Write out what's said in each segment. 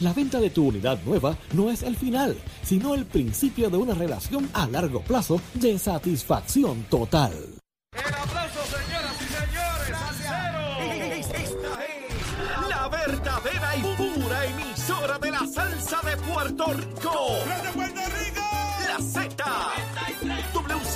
La venta de tu unidad nueva no es el final, sino el principio de una relación a largo plazo de satisfacción total. El aplauso, señoras y señores, al cero. Esta es la verdadera y pura emisora de la salsa de Puerto Rico. ¡De Puerto Rico! La Z.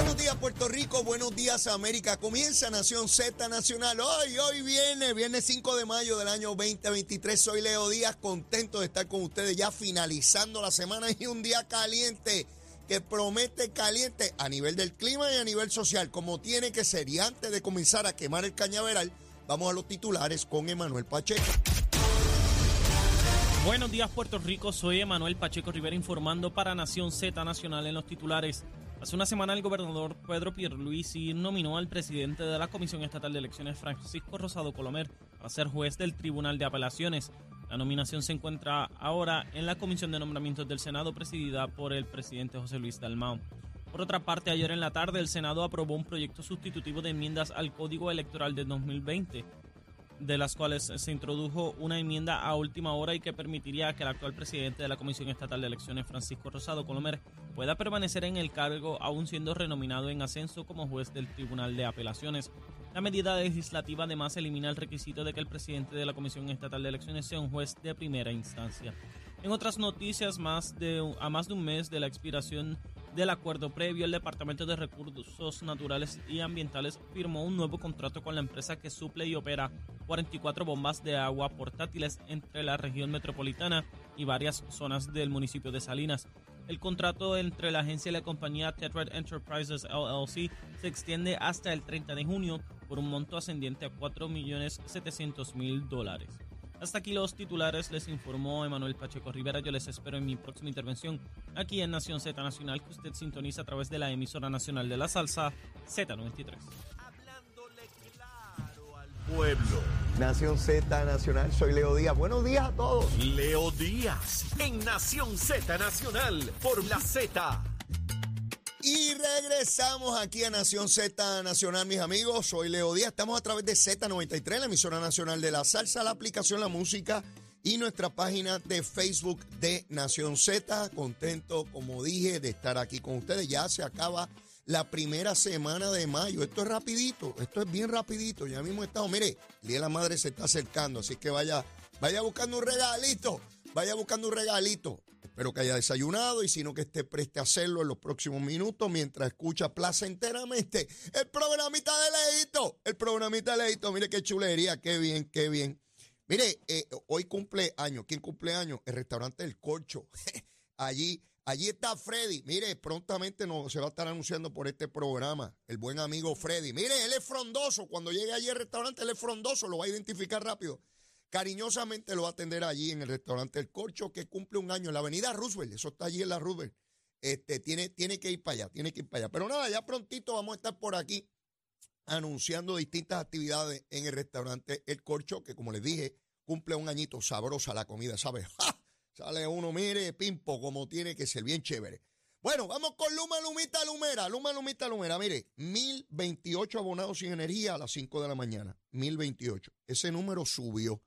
Buenos días Puerto Rico, buenos días América. Comienza Nación Z Nacional. Hoy, hoy viene, viernes 5 de mayo del año 2023. Soy Leo Díaz, contento de estar con ustedes ya finalizando la semana y un día caliente que promete caliente a nivel del clima y a nivel social, como tiene que ser. Y antes de comenzar a quemar el cañaveral, vamos a los titulares con Emanuel Pacheco. Buenos días Puerto Rico, soy Emanuel Pacheco Rivera informando para Nación Z Nacional en los titulares. Hace una semana el gobernador Pedro Pierluisi nominó al presidente de la Comisión Estatal de Elecciones Francisco Rosado Colomer para ser juez del Tribunal de Apelaciones. La nominación se encuentra ahora en la Comisión de Nombramientos del Senado presidida por el presidente José Luis Dalmau. Por otra parte, ayer en la tarde el Senado aprobó un proyecto sustitutivo de enmiendas al Código Electoral de 2020 de las cuales se introdujo una enmienda a última hora y que permitiría que el actual presidente de la Comisión Estatal de Elecciones, Francisco Rosado Colomer, pueda permanecer en el cargo aún siendo renominado en ascenso como juez del Tribunal de Apelaciones. La medida legislativa además elimina el requisito de que el presidente de la Comisión Estatal de Elecciones sea un juez de primera instancia. En otras noticias, más de, a más de un mes de la expiración del acuerdo previo, el Departamento de Recursos Naturales y Ambientales firmó un nuevo contrato con la empresa que suple y opera 44 bombas de agua portátiles entre la región metropolitana y varias zonas del municipio de Salinas. El contrato entre la agencia y la compañía Tetrad Enterprises LLC se extiende hasta el 30 de junio por un monto ascendiente a 4.700.000 dólares. Hasta aquí los titulares, les informó Emanuel Pacheco Rivera. Yo les espero en mi próxima intervención aquí en Nación Z Nacional, que usted sintoniza a través de la emisora nacional de la salsa Z93. Pueblo. Nación Z Nacional, soy Leo Díaz. Buenos días a todos. Leo Díaz en Nación Z Nacional por la Z. Y regresamos aquí a Nación Z Nacional, mis amigos. Soy Leo Díaz. Estamos a través de Z93, la emisora nacional de la salsa, la aplicación La Música y nuestra página de Facebook de Nación Z. Contento, como dije, de estar aquí con ustedes. Ya se acaba la primera semana de mayo. Esto es rapidito, esto es bien rapidito. Ya mismo estamos, mire, el Día de la Madre se está acercando, así que vaya, vaya buscando un regalito, vaya buscando un regalito. Espero que haya desayunado y si no que esté preste a hacerlo en los próximos minutos mientras escucha placenteramente el programita de Leito. El programita de Leito, mire qué chulería, qué bien, qué bien. Mire, eh, hoy cumple años. ¿Quién cumple años? El restaurante El Corcho. allí, allí está Freddy. Mire, prontamente nos, se va a estar anunciando por este programa. El buen amigo Freddy. Mire, él es frondoso. Cuando llegue allí al restaurante, él es frondoso. Lo va a identificar rápido. Cariñosamente lo va a atender allí en el restaurante El Corcho, que cumple un año en la avenida Roosevelt. Eso está allí en la Roosevelt. Este, tiene, tiene que ir para allá, tiene que ir para allá. Pero nada, ya prontito vamos a estar por aquí anunciando distintas actividades en el restaurante El Corcho, que como les dije, cumple un añito sabrosa la comida, ¿sabes? ¡Ja! Sale uno, mire, pimpo, como tiene que ser, bien chévere. Bueno, vamos con Luma Lumita Lumera. Luma Lumita Lumera, mire, 1028 abonados sin energía a las 5 de la mañana. 1028. Ese número subió.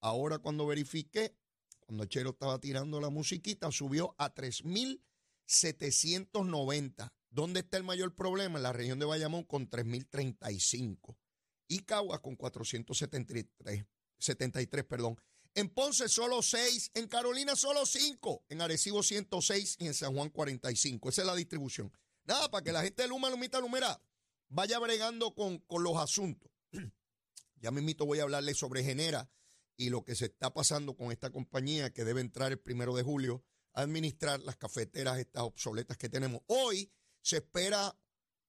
Ahora cuando verifiqué, cuando Chero estaba tirando la musiquita, subió a 3.790. ¿Dónde está el mayor problema? En la región de Bayamón con 3.035. Y Caguas con 473. 73, perdón. En Ponce solo 6, en Carolina solo 5, en Arecibo 106 y en San Juan 45. Esa es la distribución. Nada, para que la gente de Luma, Lumita, Lumera vaya bregando con, con los asuntos. ya mismito voy a hablarles sobre Genera y lo que se está pasando con esta compañía que debe entrar el primero de julio a administrar las cafeteras estas obsoletas que tenemos. Hoy se espera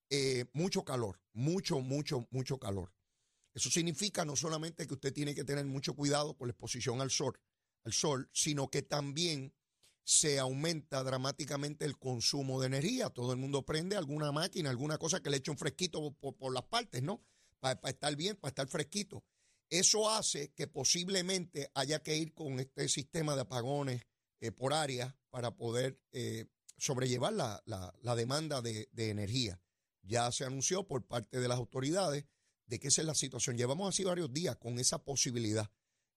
eh, mucho calor, mucho, mucho, mucho calor. Eso significa no solamente que usted tiene que tener mucho cuidado con la exposición al sol, al sol, sino que también se aumenta dramáticamente el consumo de energía. Todo el mundo prende alguna máquina, alguna cosa que le eche un fresquito por, las partes, ¿no? Para, estar bien, para estar fresquito. Eso hace que posiblemente haya que ir con este sistema de apagones eh, por área para poder eh, sobrellevar la, demanda de, energía. Ya se anunció por parte de las autoridades de que esa es la situación. Llevamos así varios días con esa posibilidad,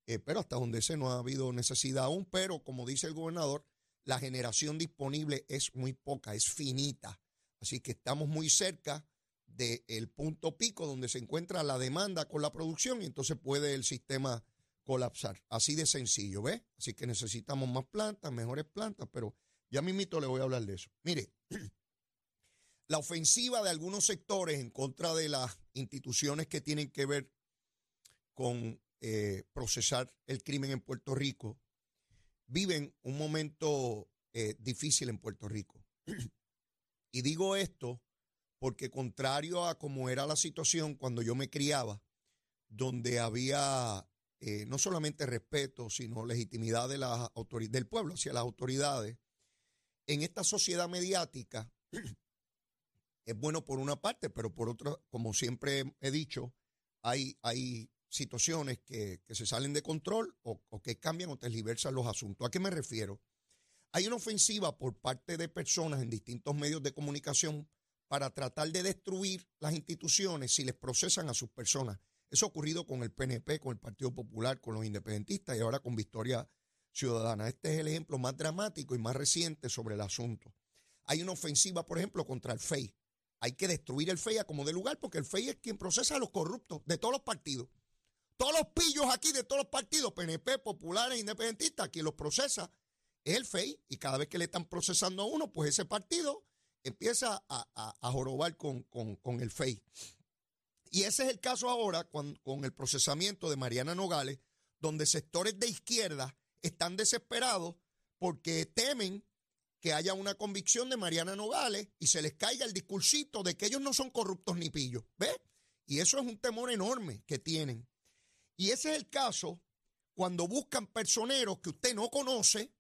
eh, pero hasta donde se no ha habido necesidad aún, pero como dice el gobernador, la generación disponible es muy poca, es finita. Así que estamos muy cerca del punto pico donde se encuentra la demanda con la producción y entonces puede el sistema colapsar. Así de sencillo, ¿ves? Así que necesitamos más plantas, mejores plantas, pero ya mismito le voy a hablar de eso. Mire, la ofensiva de algunos sectores en contra de las instituciones que tienen que ver con eh, procesar el crimen en Puerto Rico viven un momento eh, difícil en Puerto Rico. y digo esto porque contrario a como era la situación cuando yo me criaba, donde había eh, no solamente respeto, sino legitimidad de la del pueblo hacia las autoridades, en esta sociedad mediática es bueno por una parte, pero por otra, como siempre he dicho, hay, hay situaciones que, se salen de control o, que cambian o tergiversan los asuntos. ¿A qué me refiero? Hay una ofensiva por parte de personas en distintos medios de comunicación para tratar de destruir las instituciones si les procesan a sus personas. Eso ha ocurrido con el PNP, con el Partido Popular, con los independentistas y ahora con Victoria Ciudadana. Este es el ejemplo más dramático y más reciente sobre el asunto. Hay una ofensiva, por ejemplo, contra el FEI. Hay que destruir el FEI a como de lugar porque el FEI es quien procesa a los corruptos de todos los partidos. Todos los pillos aquí de todos los partidos, PNP, populares, independentistas, quien los procesa es el FEI. Y cada vez que le están procesando a uno, pues ese partido empieza a, jorobar con, el FEI. Y ese es el caso ahora con, con el procesamiento de Mariana Nogales, donde sectores de izquierda están desesperados porque temen que haya una convicción de Mariana Nogales y se les caiga el discursito de que ellos no son corruptos ni pillos. ¿Ves? Y eso es un temor enorme que tienen. Y ese es el caso cuando buscan personeros que usted no conoce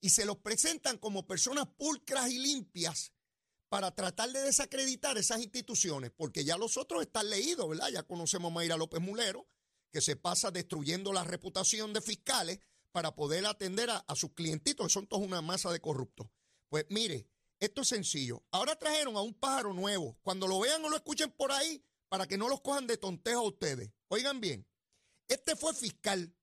y se los presentan como personas pulcras y limpias para tratar de desacreditar esas instituciones, porque ya los otros están leídos, ¿verdad? Ya conocemos a Mayra López Mulero, que se pasa destruyendo la reputación de fiscales para poder atender a, sus clientitos, que son todos una masa de corruptos. Pues mire, esto es sencillo. Ahora trajeron a un pájaro nuevo. Cuando lo vean o lo escuchen por ahí, para que no los cojan de tontejo a ustedes. Oigan bien, este fue fiscal,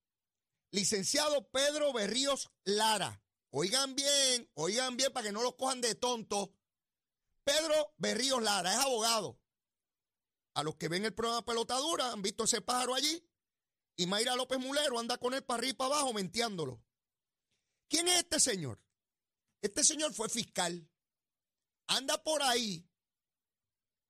licenciado Pedro Berríos Lara. Oigan bien, oigan bien para que no lo cojan de tonto. Pedro Berríos Lara es abogado. A los que ven el programa Pelotadura han visto ese pájaro allí. Y Mayra López Mulero anda con él para arriba y para abajo menteándolo. ¿Quién es este señor? Este señor fue fiscal. Anda por ahí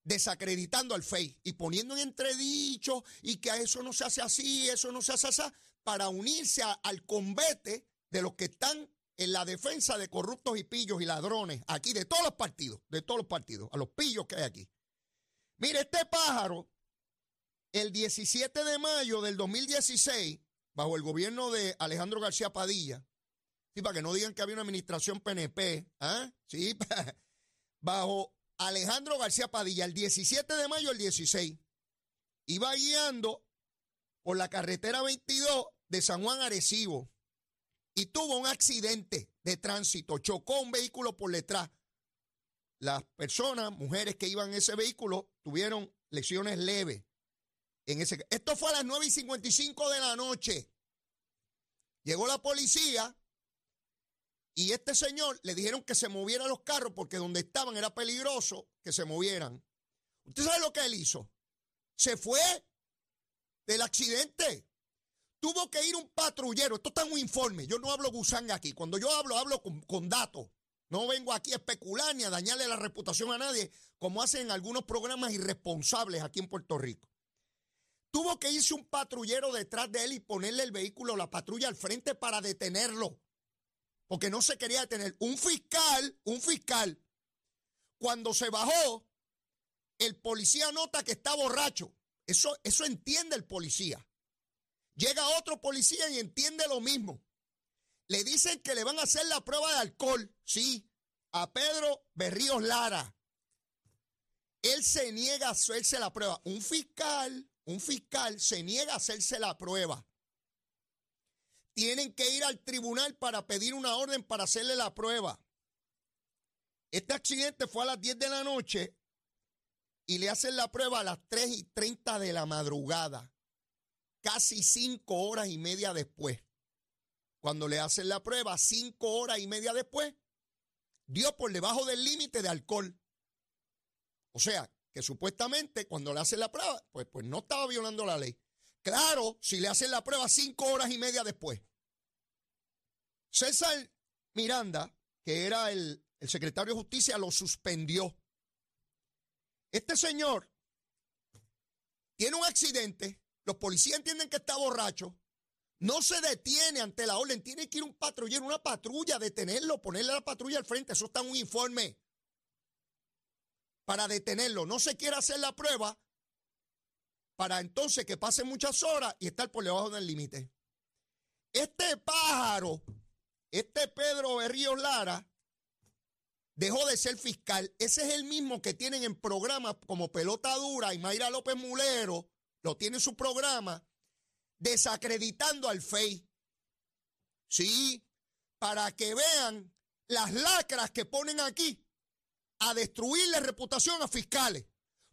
desacreditando al FEI y poniendo en entredicho y que a eso no se hace así, eso no se hace así, para unirse al combate de los que están en la defensa de corruptos y pillos y ladrones aquí de todos los partidos, de todos los partidos, a los pillos que hay aquí. Mire, este pájaro, el 17 de mayo del 2016, bajo el gobierno de Alejandro García Padilla, sí, para que no digan que había una administración PNP, ¿ah? Sí, bajo Alejandro García Padilla, el 17 de mayo del 16, iba guiando por la carretera 22 de San Juan Arecibo y tuvo un accidente de tránsito, chocó un vehículo por detrás. Las personas, mujeres que iban en ese vehículo, tuvieron lesiones leves. En ese, esto fue a las 9 y 55 de la noche. Llegó la policía y este señor le dijeron que se movieran los carros porque donde estaban era peligroso que se movieran. ¿Usted sabe lo que él hizo? Se fue del accidente. Tuvo que ir un patrullero. Esto está en un informe. Yo no hablo gusanga aquí. Cuando yo hablo, hablo con, con datos. No vengo aquí a especular ni a dañarle la reputación a nadie, como hacen algunos programas irresponsables aquí en Puerto Rico. Tuvo que irse un patrullero detrás de él y ponerle el vehículo, la patrulla al frente para detenerlo porque no se quería detener. Un fiscal, un fiscal, cuando se bajó, el policía nota que está borracho. Eso, eso entiende el policía. Llega otro policía y entiende lo mismo. Le dicen que le van a hacer la prueba de alcohol, sí, a Pedro Berríos Lara. Él se niega a hacerse la prueba. Un fiscal, un fiscal se niega a hacerse la prueba. Tienen que ir al tribunal para pedir una orden para hacerle la prueba. Este accidente fue a las 10 de la noche y le hacen la prueba a las 3 y 30 de la madrugada, casi 5 horas y media después. Cuando le hacen la prueba, 5 horas y media después, dio por debajo del límite de alcohol. O sea, que supuestamente cuando le hacen la prueba, pues, pues no estaba violando la ley. Claro, si le hacen la prueba cinco horas y media después. César Miranda, que era el, secretario de justicia, lo suspendió. Este señor tiene un accidente, los policías entienden que está borracho, no se detiene ante la orden, tiene que ir un patrullero, una patrulla, detenerlo, ponerle la patrulla al frente, eso está en un informe para detenerlo. No se quiere hacer la prueba para entonces que pasen muchas horas y estar por debajo del límite. Este pájaro, este Pedro Berrío Lara, dejó de ser fiscal. Ese es el mismo que tienen en programas como Pelota Dura y Mayra López Mulero, lo tiene en su programa, desacreditando al FEI. Sí, para que vean las lacras que ponen aquí a destruir la reputación a fiscales.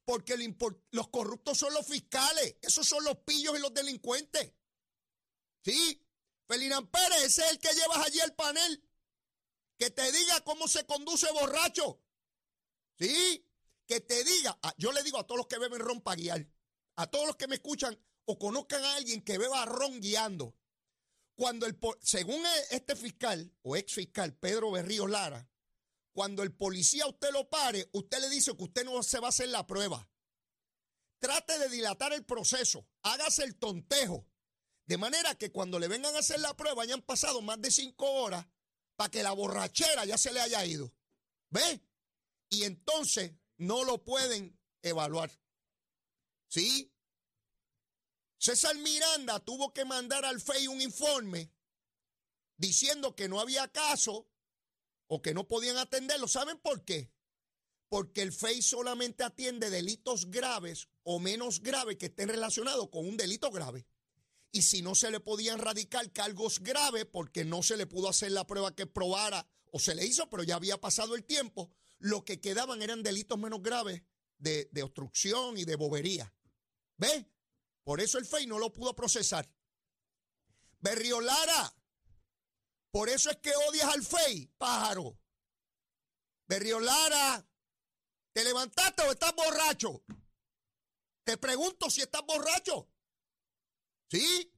Porque los corruptos son los fiscales, esos son los pillos y los delincuentes. ¿Sí? Felinan Pérez, ese es el que llevas allí al panel. Que te diga cómo se conduce borracho. ¿Sí? Que te diga, ah, yo le digo a todos los que beben ron para guiar, a todos los que me escuchan o conozcan a alguien que beba ron guiando. Cuando el, según e, este fiscal o ex fiscal Pedro Berrío Lara, cuando el policía usted lo pare, usted le dice que usted no se va a hacer la prueba. Trate de dilatar el proceso, hágase el tontejo, de manera que cuando le vengan a hacer la prueba hayan pasado más de cinco horas para que la borrachera ya se le haya ido. ¿Ve? Y entonces no lo pueden evaluar. ¿Sí? César Miranda tuvo que mandar al FEI un informe diciendo que no había caso o que no podían atenderlo. ¿Saben por qué? Porque el FEI solamente atiende delitos graves o menos graves que estén relacionados con un delito grave. Y si no se le podían radicar cargos graves porque no se le pudo hacer la prueba que probara o se le hizo, pero ya había pasado el tiempo, lo que quedaban eran delitos menos graves de, de obstrucción y de bobería. ¿Ve? Por eso el FEI no lo pudo procesar. Berriolara, por eso es que odias al FEI, pájaro. Berriolara, ¿te levantaste o estás borracho? Te pregunto si estás borracho. ¿Sí?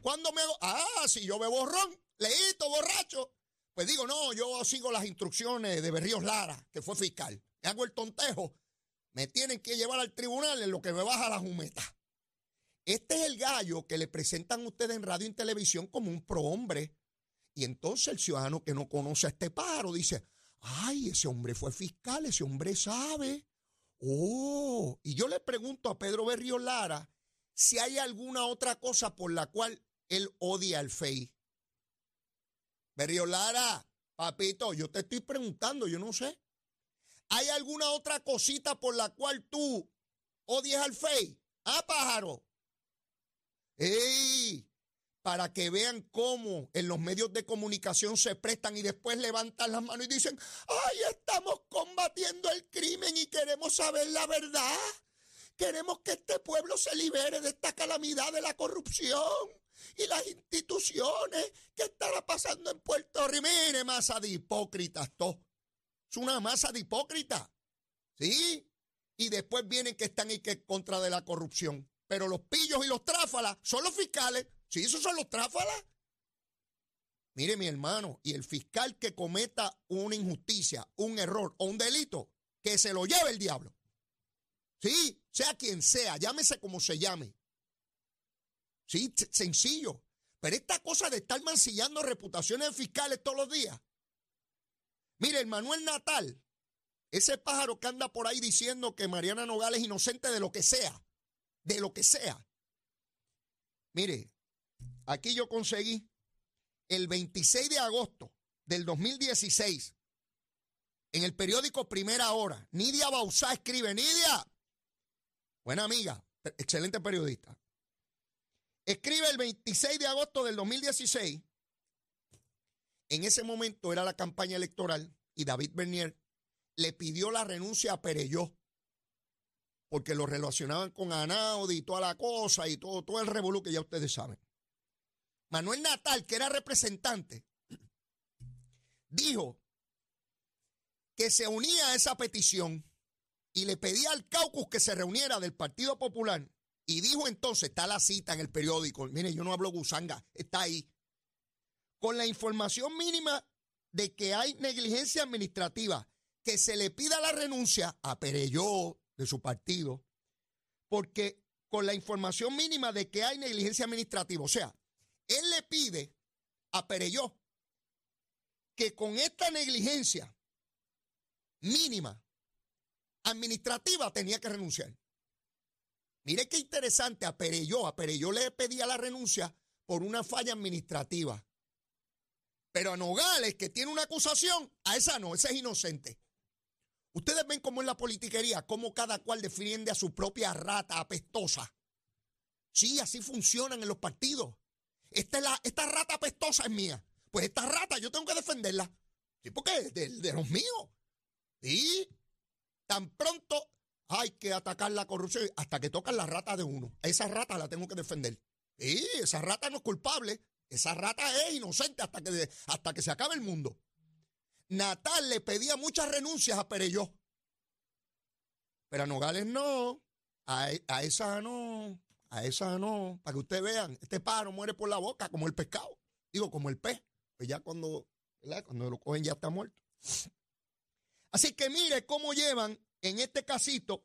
¿Cuándo me? Ah, si yo bebo ron, leíto, borracho. Pues digo, no, yo sigo las instrucciones de Berríos Lara, que fue fiscal. Me hago el tontejo. Me tienen que llevar al tribunal en lo que me baja la jumeta. Este es el gallo que le presentan ustedes en radio y en televisión como un prohombre y entonces el ciudadano que no conoce a este pájaro dice, ay, ese hombre fue fiscal, ese hombre sabe. Oh, y yo le pregunto a Pedro Berrio Lara si hay alguna otra cosa por la cual él odia al FEI. Berrio Lara, papito, yo te estoy preguntando, yo no sé. ¿Hay alguna otra cosita por la cual tú odias al FEI? Ah, pájaro. ¡Ey! Para que vean cómo en los medios de comunicación se prestan y después levantan las manos y dicen, ay, estamos combatiendo el crimen y queremos saber la verdad. Queremos que este pueblo se libere de esta calamidad de la corrupción y las instituciones que estará pasando en Puerto Rico. Mire, masa de hipócritas, todo. Es una masa de hipócritas. ¿Sí? Y después vienen que están y que contra de la corrupción. Pero los pillos y los tráfalas son los fiscales. Si esos son los tráfalas. Mire, mi hermano, y el fiscal que cometa una injusticia, un error o un delito, que se lo lleve el diablo. Sí, sea quien sea, llámese como se llame. Sí, sencillo. Pero esta cosa de estar mancillando reputaciones de fiscales todos los días. Mire, el Manuel Natal, ese pájaro que anda por ahí diciendo que Mariana Nogales es inocente de lo que sea, de lo que sea. Mire, Aquí yo conseguí el 26 de agosto del 2016, en el periódico Primera Hora, Nidia Bausá escribe, Nidia, buena amiga, excelente periodista, escribe el 26 de agosto del 2016, en ese momento era la campaña electoral y David Bernier le pidió la renuncia a Pereyó porque lo relacionaban con Anaudi y toda la cosa y todo, todo el revolú que ya ustedes saben. Manuel Natal, que era representante, dijo que se unía a esa petición y le pedía al caucus que se reuniera del Partido Popular y dijo entonces, está la cita en el periódico, mire, yo no hablo gusanga, está ahí, con la información mínima de que hay negligencia administrativa, que se le pida la renuncia a Pereyó de su partido, porque con la información mínima de que hay negligencia administrativa, o sea, él le pide a Pereyó que con esta negligencia mínima administrativa tenía que renunciar. Mire qué interesante, a Pereyó, a Pereyó le pedía la renuncia por una falla administrativa. Pero a Nogales, que tiene una acusación, a esa no, ese es inocente. Ustedes ven cómo en la politiquería, cómo cada cual defiende a su propia rata apestosa. Sí, así funcionan en los partidos. Esta, la, esta rata apestosa es mía. Pues esta rata yo tengo que defenderla. Sí, porque es de, los míos. Y tan pronto hay que atacar la corrupción hasta que tocan la rata de uno. Esa rata la tengo que defender. Y esa rata no es culpable. Esa rata es inocente hasta que, hasta que se acabe el mundo. Natal le pedía muchas renuncias a Pereyó. Pero a Nogales no. A, a, esa no. A esa no. Para que ustedes vean, este pájaro muere por la boca como el pescado. Digo, como el pez. Pues ya cuando, cuando lo cogen ya está muerto. Así que mire cómo llevan en este casito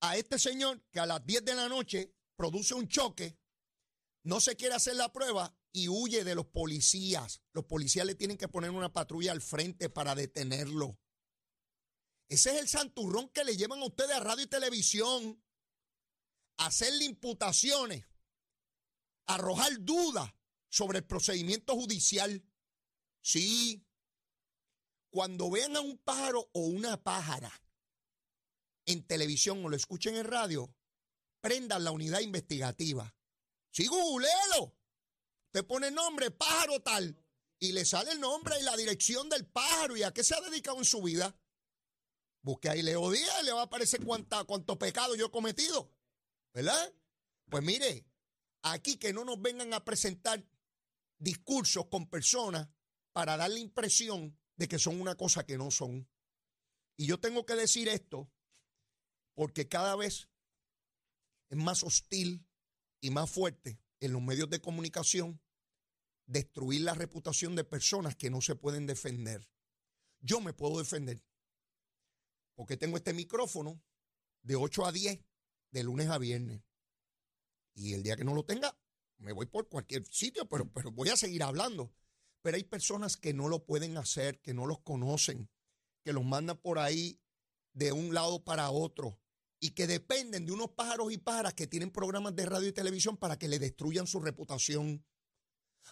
a este señor que a las 10 de la noche produce un choque, no se quiere hacer la prueba y huye de los policías. Los policías le tienen que poner una patrulla al frente para detenerlo. Ese es el santurrón que le llevan a ustedes a radio y televisión. Hacerle imputaciones, arrojar dudas sobre el procedimiento judicial. Sí, cuando vean a un pájaro o una pájara en televisión o lo escuchen en radio, prendan la unidad investigativa. Sí, googleelo. Te pone nombre, pájaro tal, y le sale el nombre y la dirección del pájaro y a qué se ha dedicado en su vida. Busque ahí Leo Díaz y le va a aparecer cuánta, cuánto pecado yo he cometido. ¿Verdad? Pues mire, aquí que no nos vengan a presentar discursos con personas para dar la impresión de que son una cosa que no son. Y yo tengo que decir esto porque cada vez es más hostil y más fuerte en los medios de comunicación destruir la reputación de personas que no se pueden defender. Yo me puedo defender porque tengo este micrófono de 8 a 10 de lunes a viernes. Y el día que no lo tenga, me voy por cualquier sitio, pero, pero voy a seguir hablando. Pero hay personas que no lo pueden hacer, que no los conocen, que los mandan por ahí de un lado para otro y que dependen de unos pájaros y pájaras que tienen programas de radio y televisión para que le destruyan su reputación.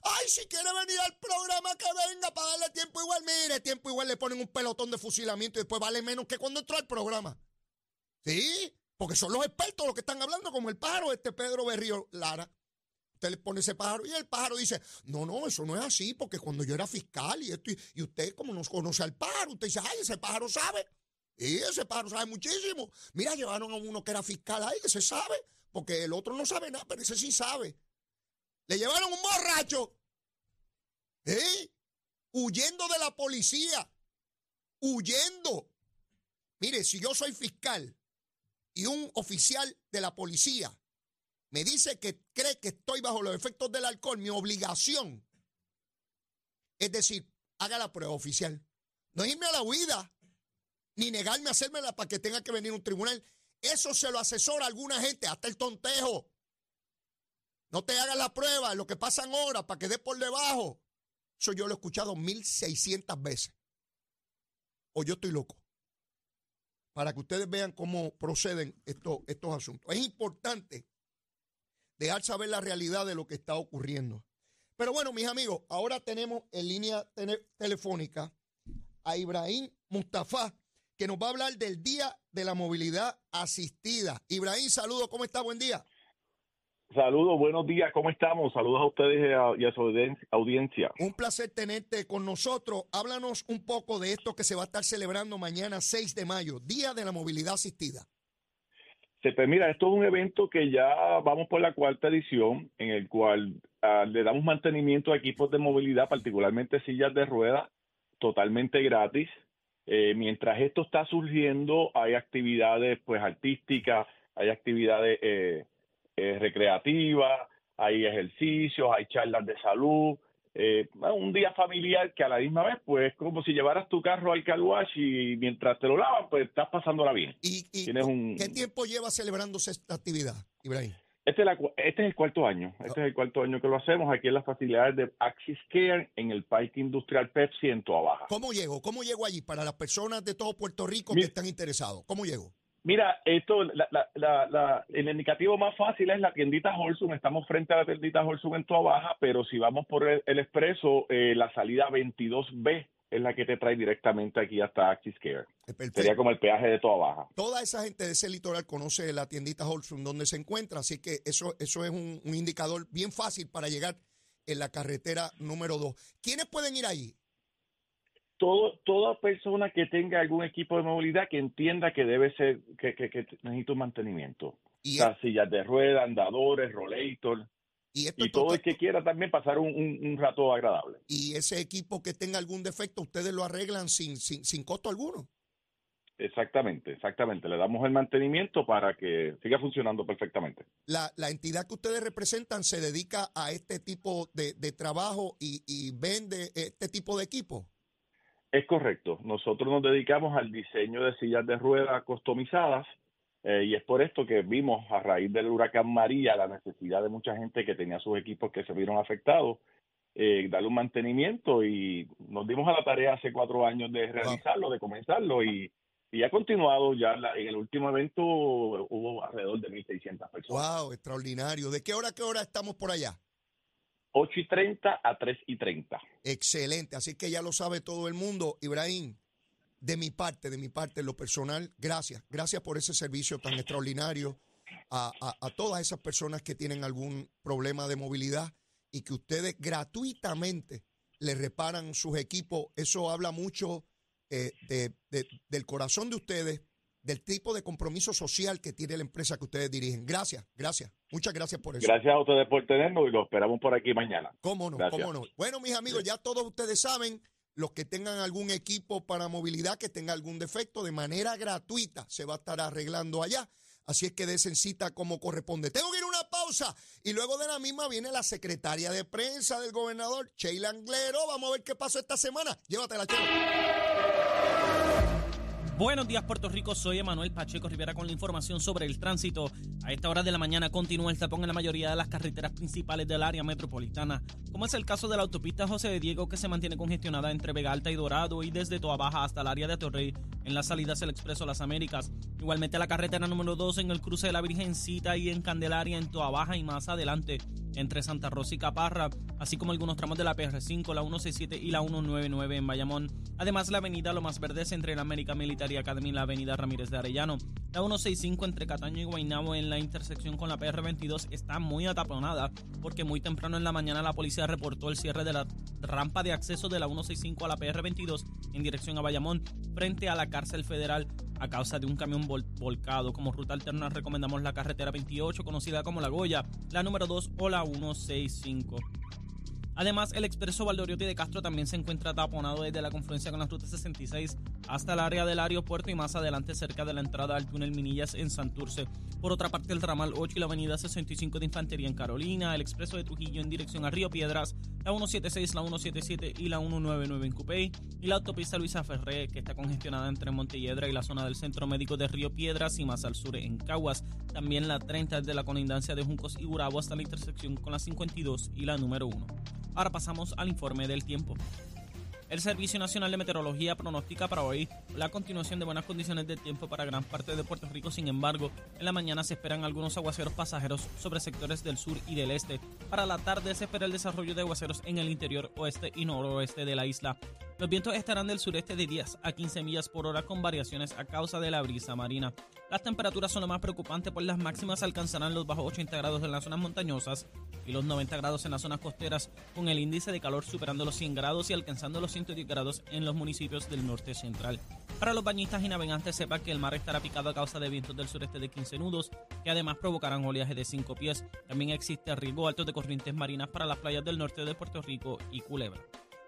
Ay, si quiere venir al programa, que venga para darle tiempo igual. Mire, tiempo igual le ponen un pelotón de fusilamiento y después vale menos que cuando entró al programa. ¿Sí? Porque son los expertos los que están hablando, como el pájaro este Pedro Berrío Lara. Usted le pone ese pájaro y el pájaro dice, no, no, eso no es así, porque cuando yo era fiscal y esto, y, usted como nos conoce al pájaro, usted dice, ay, ese pájaro sabe. Y ese pájaro sabe muchísimo. Mira, llevaron a uno que era fiscal ahí, que se sabe, porque el otro no sabe nada, pero ese sí sabe. Le llevaron un borracho. ¿Eh? Huyendo de la policía. Huyendo. Mire, si yo soy fiscal y un oficial de la policía me dice que cree que estoy bajo los efectos del alcohol, mi obligación es decir, haga la prueba oficial. No irme a la huida ni negarme a hacérmela para que tenga que venir un tribunal. Eso se lo asesora alguna gente, hasta el tontejo. No te hagas la prueba, lo que pasan horas para que dé por debajo. Eso yo lo he escuchado 1600 veces. O yo estoy loco. Para que ustedes vean cómo proceden estos, estos asuntos. Es importante dejar saber la realidad de lo que está ocurriendo. Pero bueno, mis amigos, ahora tenemos en línea tele- telefónica a Ibrahim Mustafa, que nos va a hablar del Día de la Movilidad Asistida. Ibrahim, saludos, ¿cómo está? Buen día. Saludos, buenos días, ¿cómo estamos? Saludos a ustedes y a, su audien- audiencia. Un placer tenerte con nosotros. Háblanos un poco de esto que se va a estar celebrando mañana 6 de mayo, Día de la Movilidad Asistida. Se, pues mira, esto es un evento que ya vamos por la cuarta edición, en el cual ah, le damos mantenimiento a equipos de movilidad, particularmente sillas de ruedas, totalmente gratis. Eh, mientras esto está surgiendo, hay actividades pues artísticas, hay actividades eh, eh, recreativas, hay ejercicios, hay charlas de salud, eh, un día familiar que a la misma vez pues es como si llevaras tu carro al car wash y mientras te lo lavan pues estás pasándola bien. ¿Y, y Tienes un- qué tiempo lleva celebrándose esta actividad, Ibrahim? Este es, la este es el cuarto año. Este es el cuarto año que lo hacemos aquí en las facilidades de Axis Care en el Parque Industrial Pepsi en Toa Baja. ¿Cómo llego? ¿Cómo llego allí para las personas de todo Puerto Rico que están interesados? ¿Cómo llego? Mira, esto, la, la, la, la- el indicativo más fácil es la tiendita Holsum. Estamos frente a la tiendita Holsum en Toa Baja, pero si vamos por el, el expreso, eh, la salida 22B es la que te trae directamente aquí hasta Axis Care. Perfecto. Sería como el peaje de Toa Baja. Toda esa gente de ese litoral conoce la tiendita Holsum donde se encuentra, así que eso, eso es un, un indicador bien fácil para llegar en la carretera número 2. ¿Quiénes pueden ir allí? Todo, toda persona que tenga algún equipo de movilidad que entienda que debe ser, que, que, que necesita un mantenimiento. Y, O sea, sillas de ruedas, andadores, rollator, y esto y es todo el que quiera también pasar un, un- un rato agradable. y ese equipo que tenga algún defecto, ustedes lo arreglan sin, sin, sin costo alguno. Exactamente, exactamente. Le damos el mantenimiento para que siga funcionando perfectamente. La, la entidad que ustedes representan se dedica a este tipo de, de trabajo y, y vende este tipo de equipo. Es correcto. Nosotros nos dedicamos al diseño de sillas de ruedas customizadas eh, y es por esto que vimos a raíz del huracán María la necesidad de mucha gente que tenía sus equipos que se vieron afectados, eh, darle un mantenimiento y nos dimos a la tarea hace cuatro años de realizarlo, de comenzarlo y, y ha continuado ya la- en el último evento hubo alrededor de 1.600 personas. ¡Wow! Extraordinario. ¿De qué hora a qué hora estamos por allá? 8 y 30 a 3 y 30. Excelente, así que ya lo sabe todo el mundo. Ibrahim, de mi parte, de mi parte, lo personal, gracias. Gracias por ese servicio tan extraordinario a, a- a todas esas personas que tienen algún problema de movilidad y que ustedes gratuitamente le reparan sus equipos. Eso habla mucho eh, de- de- del corazón de ustedes, del tipo de compromiso social que tiene la empresa que ustedes dirigen. Gracias, gracias. Muchas gracias por eso. Gracias a ustedes por tenernos y los esperamos por aquí mañana. ¿Cómo no? Gracias. ¿Cómo no? Bueno, mis amigos, ya todos ustedes saben, los que tengan algún equipo para movilidad que tenga algún defecto, de manera gratuita se va a estar arreglando allá. Así es que desen cita como corresponde. Tengo que ir a una pausa y luego de la misma viene la secretaria de prensa del gobernador, Sheila Anglero. Vamos a ver qué pasó esta semana. Llévatela, Sheila. Buenos días Puerto Rico, soy Emanuel Pacheco Rivera con la información sobre el tránsito. A esta hora de la mañana continúa el tapón en la mayoría de las carreteras principales del área metropolitana, como es el caso de la autopista José de Diego que se mantiene congestionada entre Vega Alta y Dorado y desde Toa Baja hasta el área de Torrey en las salidas del Expreso Las Américas. Igualmente la carretera número 2 en el cruce de la Virgencita y en Candelaria en Toa Baja y más adelante entre Santa Rosa y Caparra, así como algunos tramos de la PR5, la 167 y la 199 en Bayamón. Además, la avenida Lo Más Verdes entre la América Military Academy y la avenida Ramírez de Arellano. La 165 entre Cataño y Guaynabo en la intersección con la PR22 está muy ataponada porque muy temprano en la mañana la policía reportó el cierre de la rampa de acceso de la 165 a la PR22 en dirección a Bayamón frente a la cárcel federal a causa de un camión vol- volcado. Como ruta alterna recomendamos la carretera 28 conocida como La Goya, la número 2 o la 165. Además, el expreso Valdoriotti de Castro también se encuentra taponado desde la confluencia con la ruta 66 hasta el área del aeropuerto y más adelante cerca de la entrada al túnel Minillas en Santurce. Por otra parte, el ramal 8 y la avenida 65 de Infantería en Carolina, el expreso de Trujillo en dirección a Río Piedras, la 176, la 177 y la 199 en Cupey y la autopista Luisa Ferré que está congestionada entre Montelledra y la zona del Centro Médico de Río Piedras y más al sur en Caguas. También la 30 desde la colindancia de Juncos y Gurabo hasta la intersección con la 52 y la número 1. Ahora pasamos al informe del tiempo. El Servicio Nacional de Meteorología pronostica para hoy la continuación de buenas condiciones de tiempo para gran parte de Puerto Rico. Sin embargo, en la mañana se esperan algunos aguaceros pasajeros sobre sectores del sur y del este. Para la tarde se espera el desarrollo de aguaceros en el interior oeste y noroeste de la isla. Los vientos estarán del sureste de 10 a 15 millas por hora con variaciones a causa de la brisa marina. Las temperaturas son lo más preocupante, pues las máximas alcanzarán los bajos 80 grados en las zonas montañosas y los 90 grados en las zonas costeras, con el índice de calor superando los 100 grados y alcanzando los 110 grados en los municipios del norte central. Para los bañistas y navegantes, sepa que el mar estará picado a causa de vientos del sureste de 15 nudos, que además provocarán oleaje de 5 pies. También existe riesgo alto de corrientes marinas para las playas del norte de Puerto Rico y Culebra.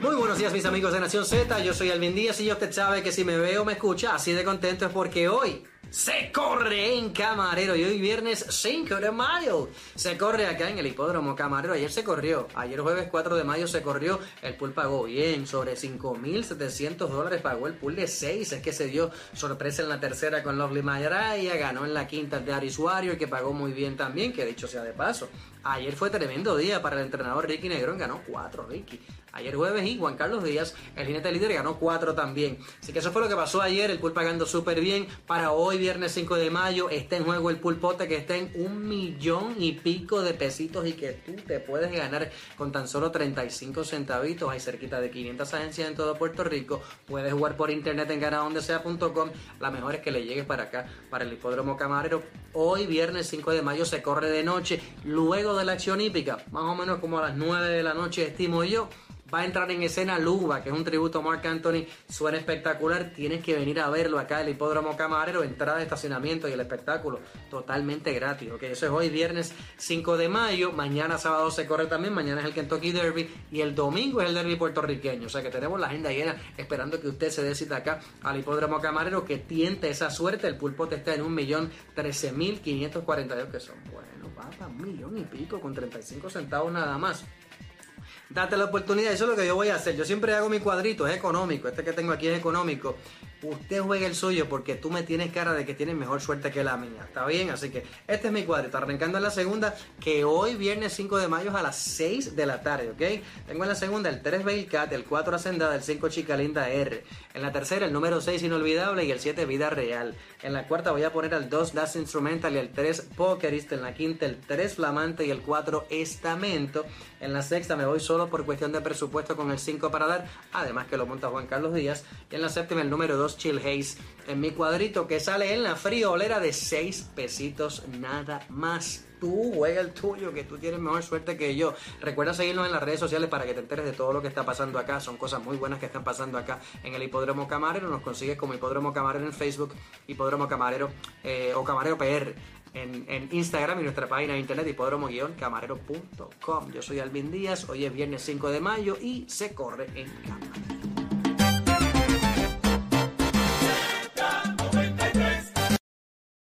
Muy buenos días mis amigos de Nación Z, yo soy Alvin Díaz y usted sabe que si me ve o me escucha así de contento es porque hoy se corre en Camarero y hoy viernes 5 de mayo se corre acá en el hipódromo Camarero. Ayer se corrió, ayer jueves 4 de mayo se corrió, el pool pagó bien, sobre 5.700 dólares pagó el pool de 6. Es que se dio sorpresa en la tercera con Lovely Mayaraya, ganó en la quinta de Aris Warrior que pagó muy bien también, que dicho sea de paso. Ayer fue tremendo día para el entrenador Ricky Negrón, ganó 4 Ricky. Ayer jueves y Juan Carlos Díaz, el jinete líder, ganó 4 también. Así que eso fue lo que pasó ayer, el pool pagando súper bien. Para hoy, viernes 5 de mayo, está en juego el pulpote que está en un millón y pico de pesitos y que tú te puedes ganar con tan solo 35 centavitos. Hay cerquita de 500 agencias en todo Puerto Rico. Puedes jugar por internet en ganadondesea.com. La mejor es que le llegues para acá, para el hipódromo camarero. Hoy, viernes 5 de mayo, se corre de noche. Luego de la acción hípica, más o menos como a las 9 de la noche, estimo yo va a entrar en escena Luba, que es un tributo a Mark Anthony, suena espectacular, tienes que venir a verlo acá el Hipódromo Camarero, entrada estacionamiento y el espectáculo totalmente gratis, ok, eso es hoy viernes 5 de mayo, mañana sábado se corre también, mañana es el Kentucky Derby y el domingo es el Derby puertorriqueño, o sea que tenemos la agenda llena esperando que usted se decida acá al Hipódromo Camarero, que tiente esa suerte, el pulpote está en un millón trece mil que son bueno, papá, un millón y pico con 35 centavos nada más date la oportunidad. Eso es lo que yo voy a hacer. Yo siempre hago mi cuadrito, es económico. Este que tengo aquí es económico. Usted juegue el suyo porque tú me tienes cara de que tienes mejor suerte que la mía. ¿Está bien? Así que este es mi cuadrito. Arrancando en la segunda, que hoy viernes 5 de mayo a las 6 de la tarde, ¿ok? Tengo en la segunda el 3 Cat, el 4 Hacendada, el 5 Chica Linda R. En la tercera el número 6 Inolvidable y el 7 Vida Real. En la cuarta voy a poner al 2 Das Instrumental y el 3 Pokerist. En la quinta el 3 Flamante y el 4 Estamento. En la sexta me voy solo por cuestión de presupuesto con el 5 para dar, además que lo monta Juan Carlos Díaz. Y en la séptima el número 2 Chill Haze en mi cuadrito que sale en la friolera de 6 pesitos nada más. Tú juega el tuyo, que tú tienes mejor suerte que yo. Recuerda seguirnos en las redes sociales para que te enteres de todo lo que está pasando acá. Son cosas muy buenas que están pasando acá en el Hipódromo Camarero. Nos consigues como Hipódromo Camarero en Facebook, Hipódromo Camarero eh, o Camarero PR en, Instagram y nuestra página de internet hipódromo-camarero.com. Yo soy Alvin Díaz, hoy es viernes 5 de mayo y se corre en cámara.